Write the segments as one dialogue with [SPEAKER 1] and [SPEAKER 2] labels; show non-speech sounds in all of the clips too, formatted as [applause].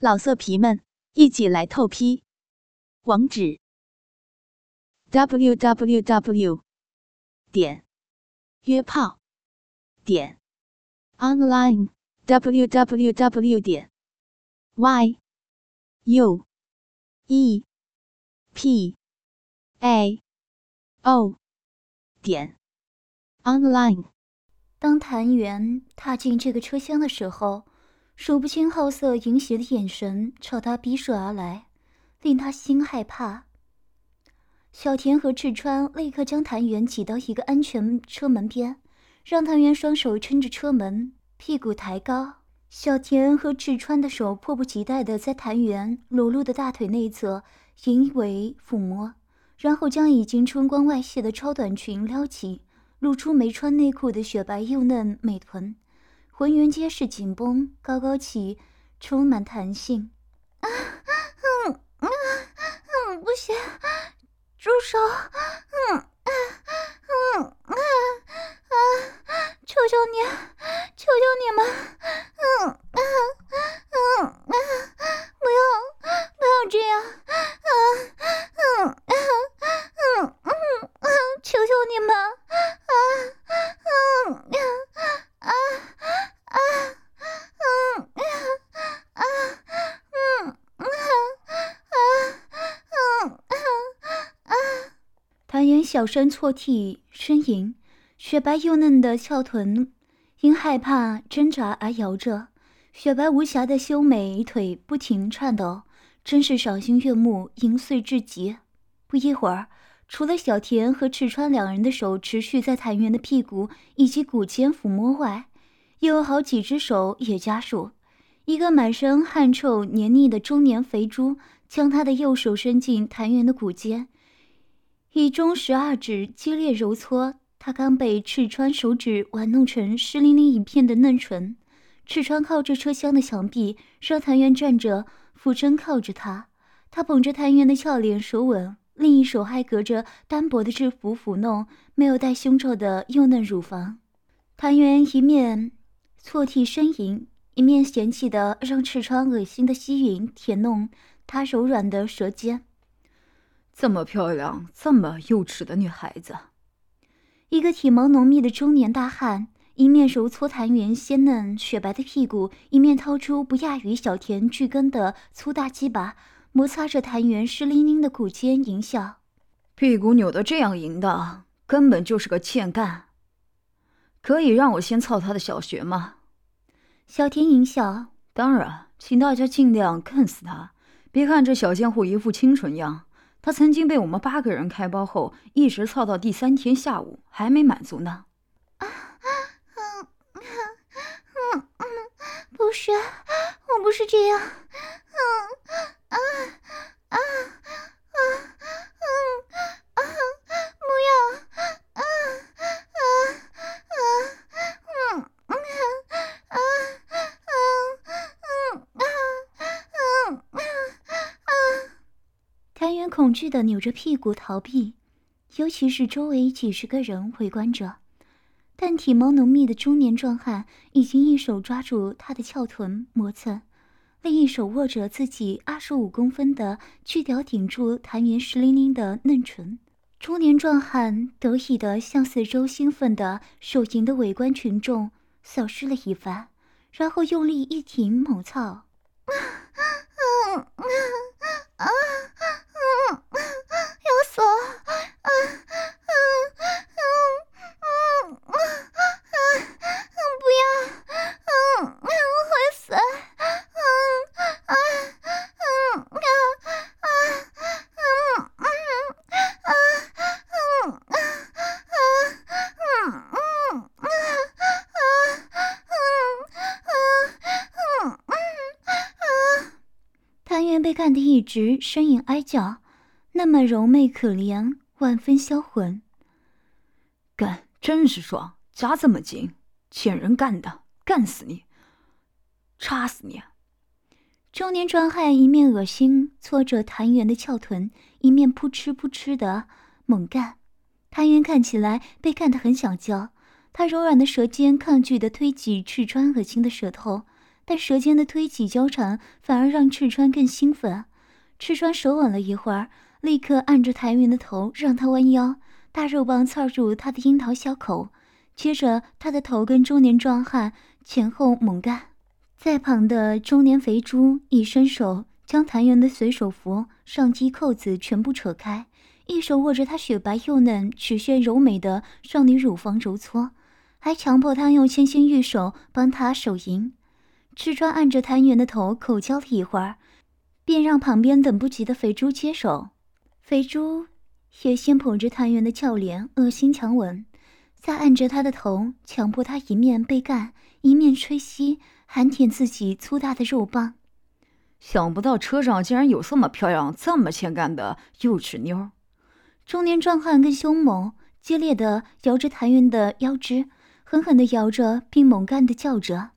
[SPEAKER 1] 老色皮们，一起来透批！网址：w w w 点约炮点 online w w w 点 y u e p a o 点 online。
[SPEAKER 2] 当谭元踏进这个车厢的时候。数不清好色淫邪的眼神朝他逼射而来，令他心害怕。小田和赤川立刻将谭元挤到一个安全车门边，让谭元双手撑着车门，屁股抬高。小田和赤川的手迫不及待地在谭元裸露的大腿内侧淫为抚摸，然后将已经春光外泄的超短裙撩起，露出没穿内裤的雪白幼嫩美臀。浑圆结实紧绷，高高起，充满弹性。啊，嗯，啊，嗯，不行，住手！嗯，嗯，嗯，啊，啊，求求你，求求你们！嗯，啊，嗯，啊，不要，不要这样！啊，嗯，啊，嗯，嗯，嗯，求求你们！啊，嗯，啊，啊。啊，嗯，啊，啊，嗯，啊，啊，嗯，啊，谭元小声错替呻吟，雪白幼嫩的翘臀因害怕挣扎而摇着，雪白无瑕的修美腿不停颤抖，真是赏心悦目，淫碎至极。不一会儿，除了小田和赤川两人的手持续在谭元的屁股以及骨间抚摸外，又有好几只手也加入，一个满身汗臭黏腻的中年肥猪将他的右手伸进谭元的骨间，以中十二指激烈揉搓他刚被赤川手指玩弄成湿淋淋一片的嫩唇。赤川靠着车厢的墙壁，让谭元站着，俯身靠着他。他捧着谭元的俏脸手吻，另一手还隔着单薄的制服抚弄没有带胸罩的幼嫩乳房。谭元一面。错替呻吟，一面嫌弃的让赤川恶心的吸吮舔弄他柔软的舌尖。
[SPEAKER 3] 这么漂亮、这么幼稚的女孩子，
[SPEAKER 2] 一个体毛浓密的中年大汉，一面揉搓谭元鲜嫩雪白的屁股，一面掏出不亚于小田巨根的粗大鸡巴，摩擦着谭元湿淋淋的骨尖，淫笑。
[SPEAKER 3] 屁股扭得这样淫荡，根本就是个欠干。可以让我先操他的小穴吗？
[SPEAKER 2] 小田淫笑，
[SPEAKER 3] 当然，请大家尽量干死他。别看这小贱货一副清纯样，他曾经被我们八个人开包后，一直操到第三天下午还没满足呢。啊，啊
[SPEAKER 2] 嗯嗯，不是，我不是这样。啊啊啊嗯啊，不要啊啊啊嗯嗯啊。谭元恐惧的扭着屁股逃避，尤其是周围几十个人围观着。但体毛浓密的中年壮汉已经一手抓住他的翘臀磨蹭，另一手握着自己二十五公分的巨屌顶住谭元湿淋淋的嫩唇。中年壮汉得意的向四周兴奋的手淫的围观群众扫视了一番，然后用力一挺猛操 [laughs] 嗯，要死了！啊，嗯，嗯，嗯，嗯，嗯，嗯，不要！嗯，嗯，会死！嗯，啊，嗯，啊，啊，嗯，嗯，啊，嗯，啊，啊，嗯，嗯，啊，谭元被干得一直呻吟哀叫，那么柔媚可怜，万分销魂。
[SPEAKER 3] 干真是爽，夹这么紧，欠人干的，干死你，插死你！
[SPEAKER 2] 中年壮汉一面恶心搓着谭元的翘臀，一面扑哧扑哧的猛干。谭元看起来被干得很想叫，他柔软的舌尖抗拒的推挤赤川恶心的舌头。但舌尖的推挤交缠反而让赤川更兴奋。赤川手稳了一会儿，立刻按着谭云的头，让他弯腰，大肉棒操入他的樱桃小口。接着，他的头跟中年壮汉前后猛干。在旁的中年肥猪一伸手，将谭元的随手服、上衣扣子全部扯开，一手握着她雪白幼嫩、曲线柔美的少女乳房揉搓，还强迫她用纤纤玉手帮他手淫。赤川按着谭元的头口交了一会儿，便让旁边等不及的肥猪接手。肥猪也先捧着谭元的俏脸，恶心强吻，再按着他的头，强迫他一面被干，一面吹吸，含舔自己粗大的肉棒。
[SPEAKER 3] 想不到车上竟然有这么漂亮、这么欠干的幼稚妞。
[SPEAKER 2] 中年壮汉更凶猛，激烈的摇着谭元的腰肢，狠狠的摇着，并猛干的叫着。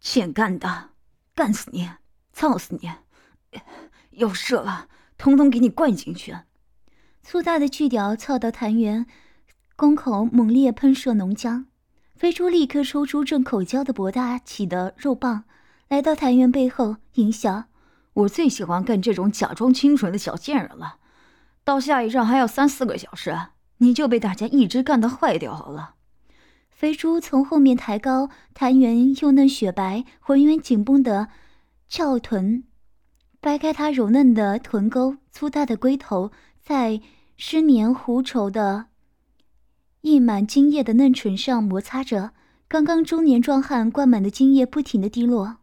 [SPEAKER 3] 欠干的，干死你，操死你！要射了，通通给你灌进去！
[SPEAKER 2] 粗大的巨屌操到谭元宫口，猛烈喷射浓浆。飞猪立刻抽出正口交的博大起的肉棒，来到谭元背后，淫笑：“
[SPEAKER 3] 我最喜欢干这种假装清纯的小贱人了。到下一站还要三四个小时，你就被大家一直干得坏掉好了。”
[SPEAKER 2] 肥猪从后面抬高谭元幼嫩雪白、浑圆紧绷的翘臀，掰开它柔嫩的臀沟，粗大的龟头在湿黏糊稠的、溢满精液的嫩唇上摩擦着。刚刚中年壮汉灌满的精液不停地滴落。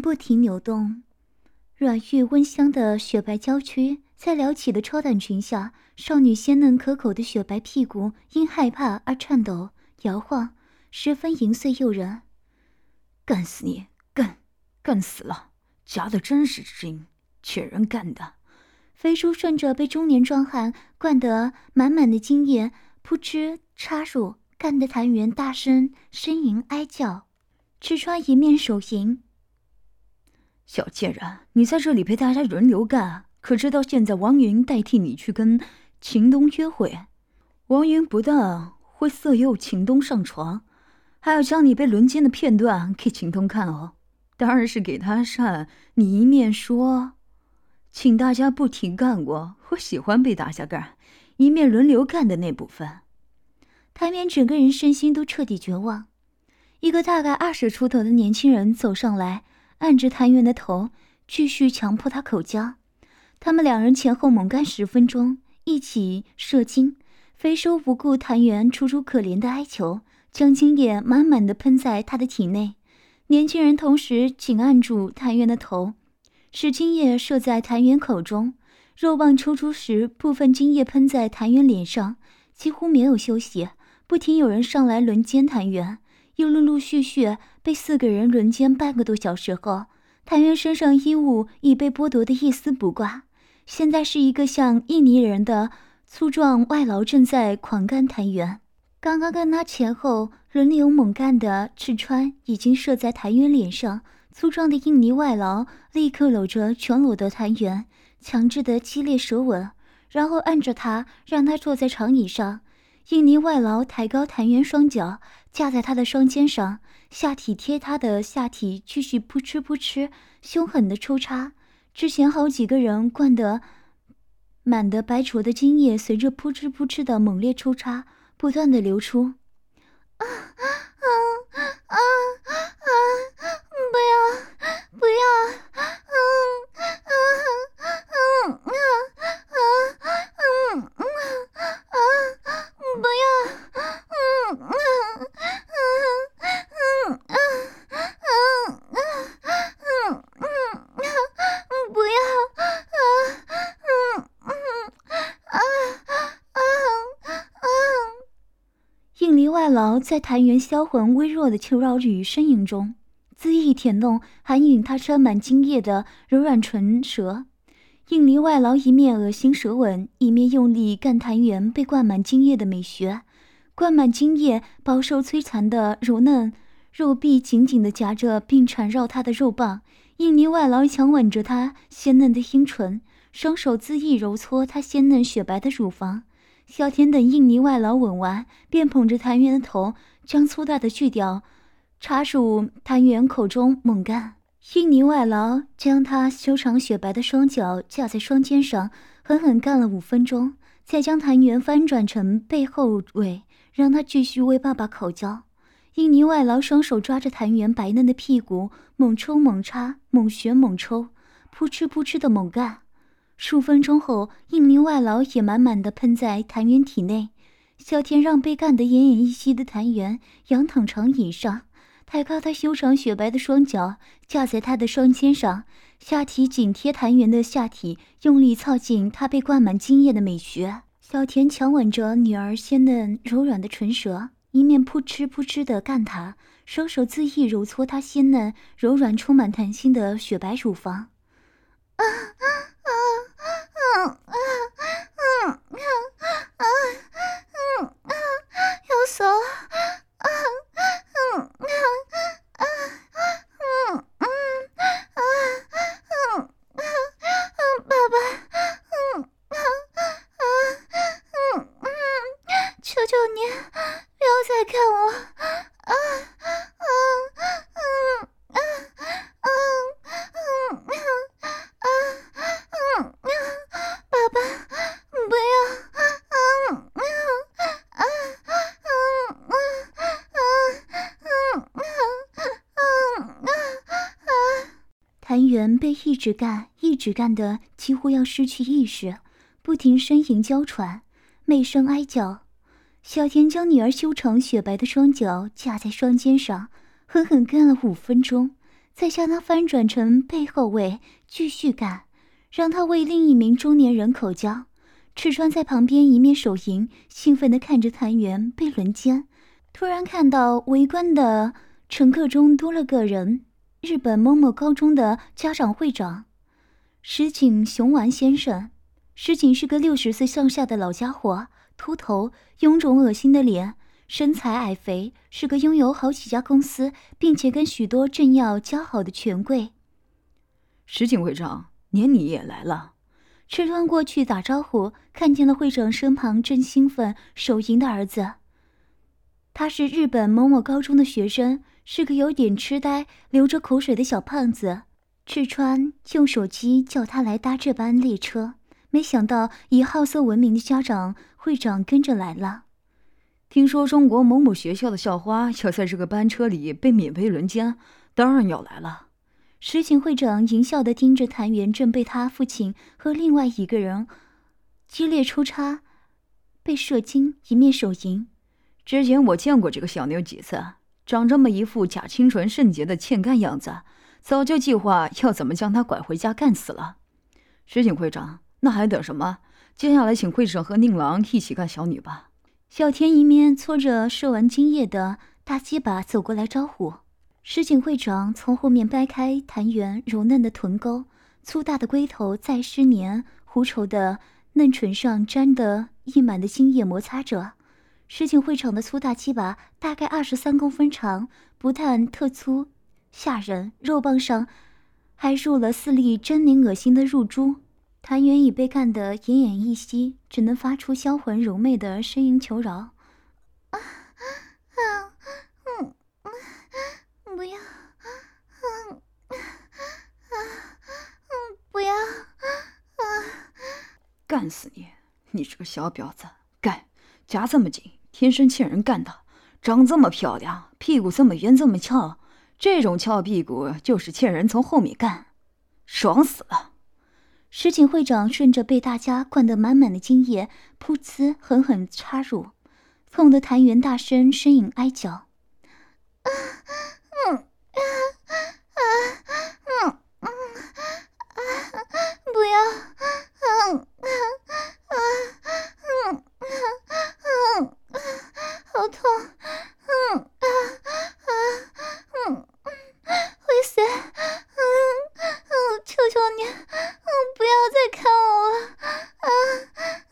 [SPEAKER 2] 不停扭动，软玉温香的雪白娇躯，在撩起的超短裙下，少女鲜嫩可口的雪白屁股因害怕而颤抖摇晃，十分淫碎诱人。
[SPEAKER 3] 干死你，干，干死了！夹的真是精，欠人干的。
[SPEAKER 2] 飞猪顺着被中年壮汉灌得满满的精液，扑哧插入，干得谭元大声呻吟哀叫。赤川一面手淫。
[SPEAKER 3] 小贱人，你在这里陪大家轮流干，可知道现在王云代替你去跟秦东约会？王云不但会色诱秦东上床，还要将你被轮奸的片段给秦东看哦。当然是给他看，你一面说，请大家不停干我，我喜欢被大家干，一面轮流干的那部分。
[SPEAKER 2] 台面整个人身心都彻底绝望。一个大概二十出头的年轻人走上来。按着谭元的头，继续强迫他口交。他们两人前后猛干十分钟，一起射精。肥叔不顾谭元楚楚可怜的哀求，将精液满满的喷在他的体内。年轻人同时紧按住谭元的头，使精液射在谭元口中。肉棒抽出时，部分精液喷在谭元脸上，几乎没有休息，不停有人上来轮奸谭元。又陆陆续续被四个人轮奸半个多小时后，谭元身上衣物已被剥夺的一丝不挂。现在是一个像印尼人的粗壮外劳正在狂干谭元。刚刚跟他前后轮流猛干的赤川已经射在谭元脸上，粗壮的印尼外劳立刻搂着全裸的谭元，强制的激烈舌吻，然后按着他让他坐在长椅上。印尼外劳抬高谭元双脚，架在他的双肩上，下体贴他的下体，继续扑哧扑哧凶狠的抽插。之前好几个人灌得满的白浊的精液，随着扑哧扑哧的猛烈抽插，不断的流出。啊 [laughs] 啊外劳在谭元销魂微弱的求饶语呻吟中，恣意舔弄含吮他沾满精液的柔软唇舌。应离外劳一面恶心舌吻，一面用力干谭元被灌满精液的美穴。灌满精液、饱受摧残的柔嫩肉臂紧紧地夹着并缠绕他的肉棒。印尼外劳强吻着他鲜嫩的阴唇，双手恣意揉搓他鲜嫩雪白的乳房。小田等印尼外劳吻完，便捧着谭元的头，将粗大的巨屌插入谭元口中猛干。印尼外劳将他修长雪白的双脚架在双肩上，狠狠干了五分钟，再将谭元翻转成背后尾。让他继续为爸爸口交。印尼外劳双手抓着谭元白嫩的屁股，猛抽猛插，猛旋猛抽，扑哧扑哧的猛干。数分钟后，印尼外劳也满满的喷在谭元体内。小田让被干得奄奄一息的谭元仰躺长椅上，抬高他修长雪白的双脚架在他的双肩上，下体紧贴谭元的下体，用力操进他被灌满精液的美穴。小田强吻着女儿鲜嫩柔软的唇舌，一面扑哧扑哧地干她，双手恣意揉搓她鲜嫩柔软、充满弹性的雪白乳房。啊 [laughs] 啊直干，一直干的几乎要失去意识，不停呻吟娇喘，媚声哀叫。小田将女儿修长雪白的双脚架在双肩上，狠狠干了五分钟，再将她翻转成背后位，继续干，让她为另一名中年人口交。赤川在旁边一面手淫，兴奋地看着谭元被轮奸。突然看到围观的乘客中多了个人，日本某某高中的家长会长石井雄丸先生。石井是个六十岁上下的老家伙。秃头、臃肿、恶心的脸，身材矮肥，是个拥有好几家公司，并且跟许多政要交好的权贵。
[SPEAKER 3] 石井会长，连你也来了。
[SPEAKER 2] 赤川过去打招呼，看见了会长身旁正兴奋手淫的儿子。他是日本某某高中的学生，是个有点痴呆、流着口水的小胖子。赤川用手机叫他来搭这班列车，没想到以好色闻名的家长。会长跟着来了。
[SPEAKER 3] 听说中国某某学校的校花要在这个班车里被免费轮奸，当然要来了。
[SPEAKER 2] 石井会长淫笑地盯着谭元正被他父亲和另外一个人激烈抽插，被射精，一面手淫。
[SPEAKER 3] 之前我见过这个小妞几次，长这么一副假清纯圣洁的欠干样子，早就计划要怎么将她拐回家干死了。石井会长，那还等什么？接下来，请会长和宁郎一起干小女吧。
[SPEAKER 2] 小田一面搓着射完精液的大鸡巴走过来招呼。石井会长从后面掰开谭元柔嫩的臀沟，粗大的龟头在湿黏狐稠的嫩唇上沾得溢满的精液摩擦着。石井会场的粗大鸡巴大概二十三公分长，不但特粗吓人，肉棒上还入了四粒狰狞恶心的入珠。谭元已被干得奄奄一息，只能发出销魂柔媚的呻吟求饶：“啊啊啊嗯嗯，不要，嗯啊啊嗯，不要啊啊！
[SPEAKER 3] 干死你！你这个小婊子，干！夹这么紧，天生欠人干的。长这么漂亮，屁股这么圆这么翘，这种翘屁股就是欠人从后面干，爽死了！”
[SPEAKER 2] 石井会长顺着被大家灌得满满的精液，噗呲狠狠插入，痛得谭元大声呻吟哀叫：“啊，嗯，啊，啊，嗯，嗯，啊，不要，嗯，啊，啊，嗯，啊，嗯，好痛，嗯啊啊，嗯嗯，会死，嗯嗯，求求你，嗯，不要再看我了，啊，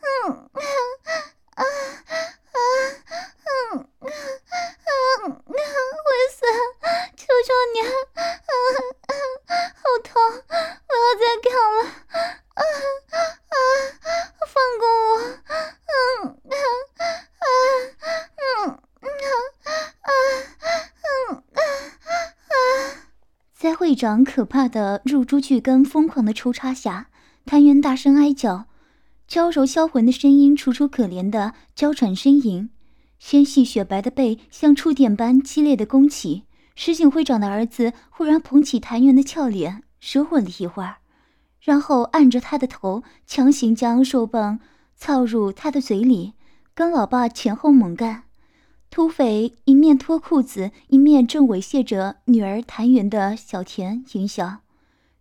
[SPEAKER 2] 嗯啊啊。长可怕的入珠巨根疯狂的抽插下，谭元大声哀叫，娇柔销魂的声音，楚楚可怜的娇喘呻吟，纤细雪白的背像触电般激烈的弓起。石井会长的儿子忽然捧起谭元的俏脸，舌吻了一会儿，然后按着他的头，强行将兽棒操入他的嘴里，跟老爸前后猛干。土匪一面脱裤子，一面正猥亵着女儿谭元的小田淫笑。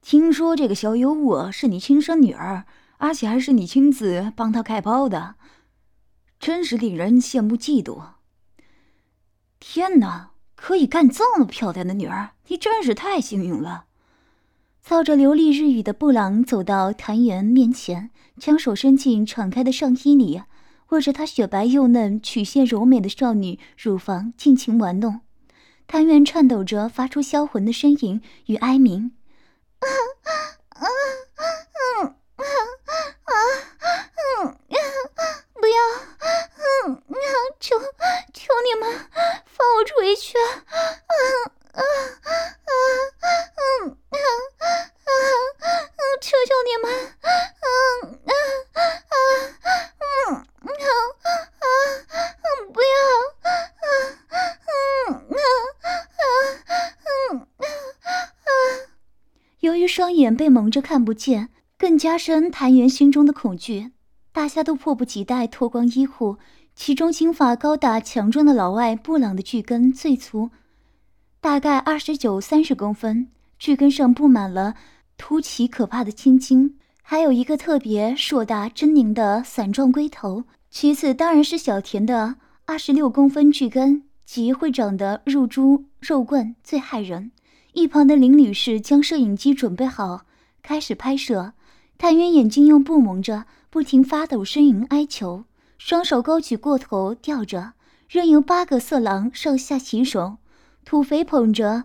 [SPEAKER 3] 听说这个小有我是你亲生女儿，而且还是你亲自帮她开包的，真是令人羡慕嫉妒。天哪！可以干这么漂亮的女儿，你真是太幸运了。
[SPEAKER 2] 操着流利日语的布朗走到谭元面前，将手伸进敞开的上衣里，握着她雪白幼嫩、曲线柔美的少女乳房，尽情玩弄。谭元颤抖着发出销魂的呻吟与哀鸣。[laughs] 不要！求求你们放我出去！啊啊嗯嗯嗯嗯，求求你们！嗯嗯嗯嗯嗯嗯，不要！嗯嗯嗯嗯嗯嗯。由脸被蒙着看不见，更加深谭元心中的恐惧。大家都迫不及待脱光衣裤，其中金发高大强壮的老外布朗的巨根最粗，大概二十九三十公分，巨根上布满了凸起可怕的青筋，还有一个特别硕大狰狞的伞状龟头。其次当然是小田的二十六公分巨根及会长的入珠肉棍最骇人。一旁的林女士将摄影机准备好，开始拍摄。谭元眼睛用布蒙着。不停发抖，呻吟哀求，双手高举过头吊着，任由八个色狼上下其手。土匪捧着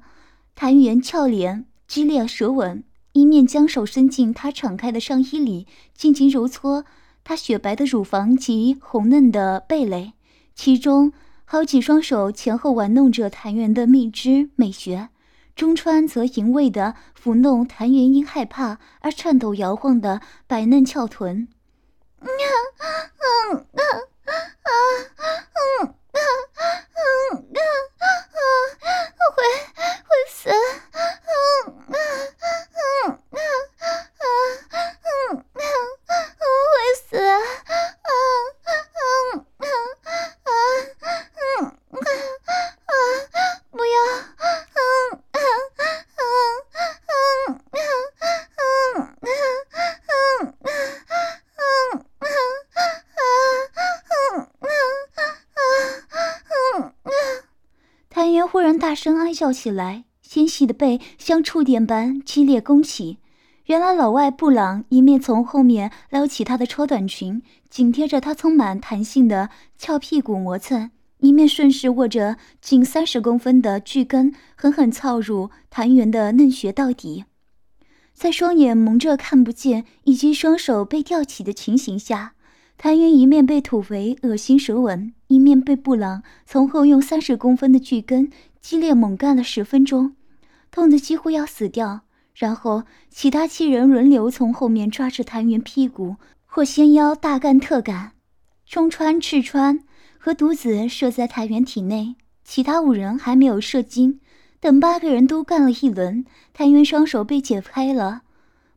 [SPEAKER 2] 谭元俏脸，激烈舌吻，一面将手伸进她敞开的上衣里，尽情揉搓她雪白的乳房及红嫩的蓓蕾。其中好几双手前后玩弄着谭元的蜜汁美穴，中川则淫味的抚弄谭元英害怕而颤抖摇晃的白嫩翘臀。嗯啊嗯啊声哀叫起来，纤细的背像触电般激烈弓起。原来老外布朗一面从后面撩起她的超短裙，紧贴着她充满弹性的翘屁股磨蹭，一面顺势握着近三十公分的巨根，狠狠操入谭元的嫩穴到底。在双眼蒙着看不见，以及双手被吊起的情形下，谭元一面被土肥恶心舌吻，一面被布朗从后用三十公分的巨根激烈猛干了十分钟，痛得几乎要死掉。然后其他七人轮流从后面抓着谭元屁股或纤腰大干特干，中川、赤川和独子射在谭元体内，其他五人还没有射精。等八个人都干了一轮，谭元双手被解开了，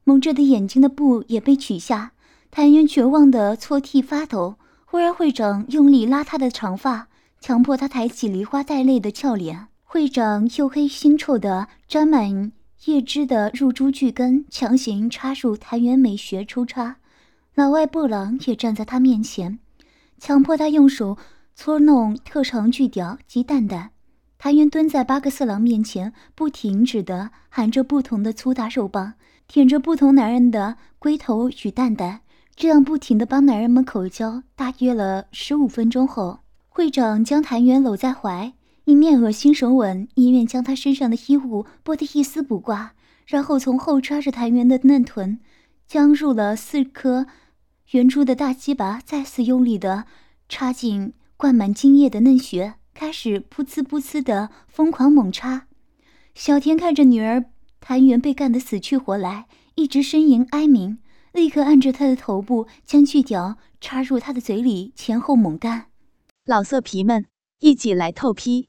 [SPEAKER 2] 蒙着的眼睛的布也被取下。谭元绝望的搓涕发抖。忽然，会长用力拉他的长发，强迫他抬起梨花带泪的俏脸。会长黝黑腥臭的、沾满叶汁的入珠巨根强行插入谭元美穴抽插。老外布朗也站在他面前，强迫他用手搓弄特长巨屌及蛋蛋。谭元蹲在八个色狼面前，不停止地含着不同的粗大肉棒，舔着不同男人的龟头与蛋蛋，这样不停地帮男人们口交。大约了十五分钟后，会长将谭元搂在怀，一面恶心手吻，一面将他身上的衣物剥得一丝不挂，然后从后抓着谭元的嫩臀，将入了四颗圆珠的大鸡巴再次用力的插进灌满精液的嫩穴，开始噗呲噗呲的疯狂猛插。小田看着女儿谭元被干得死去活来，一直呻吟哀鸣，立刻按着她的头部，将锯屌插入她的嘴里，前后猛干。
[SPEAKER 1] 老色皮们，一起来透批。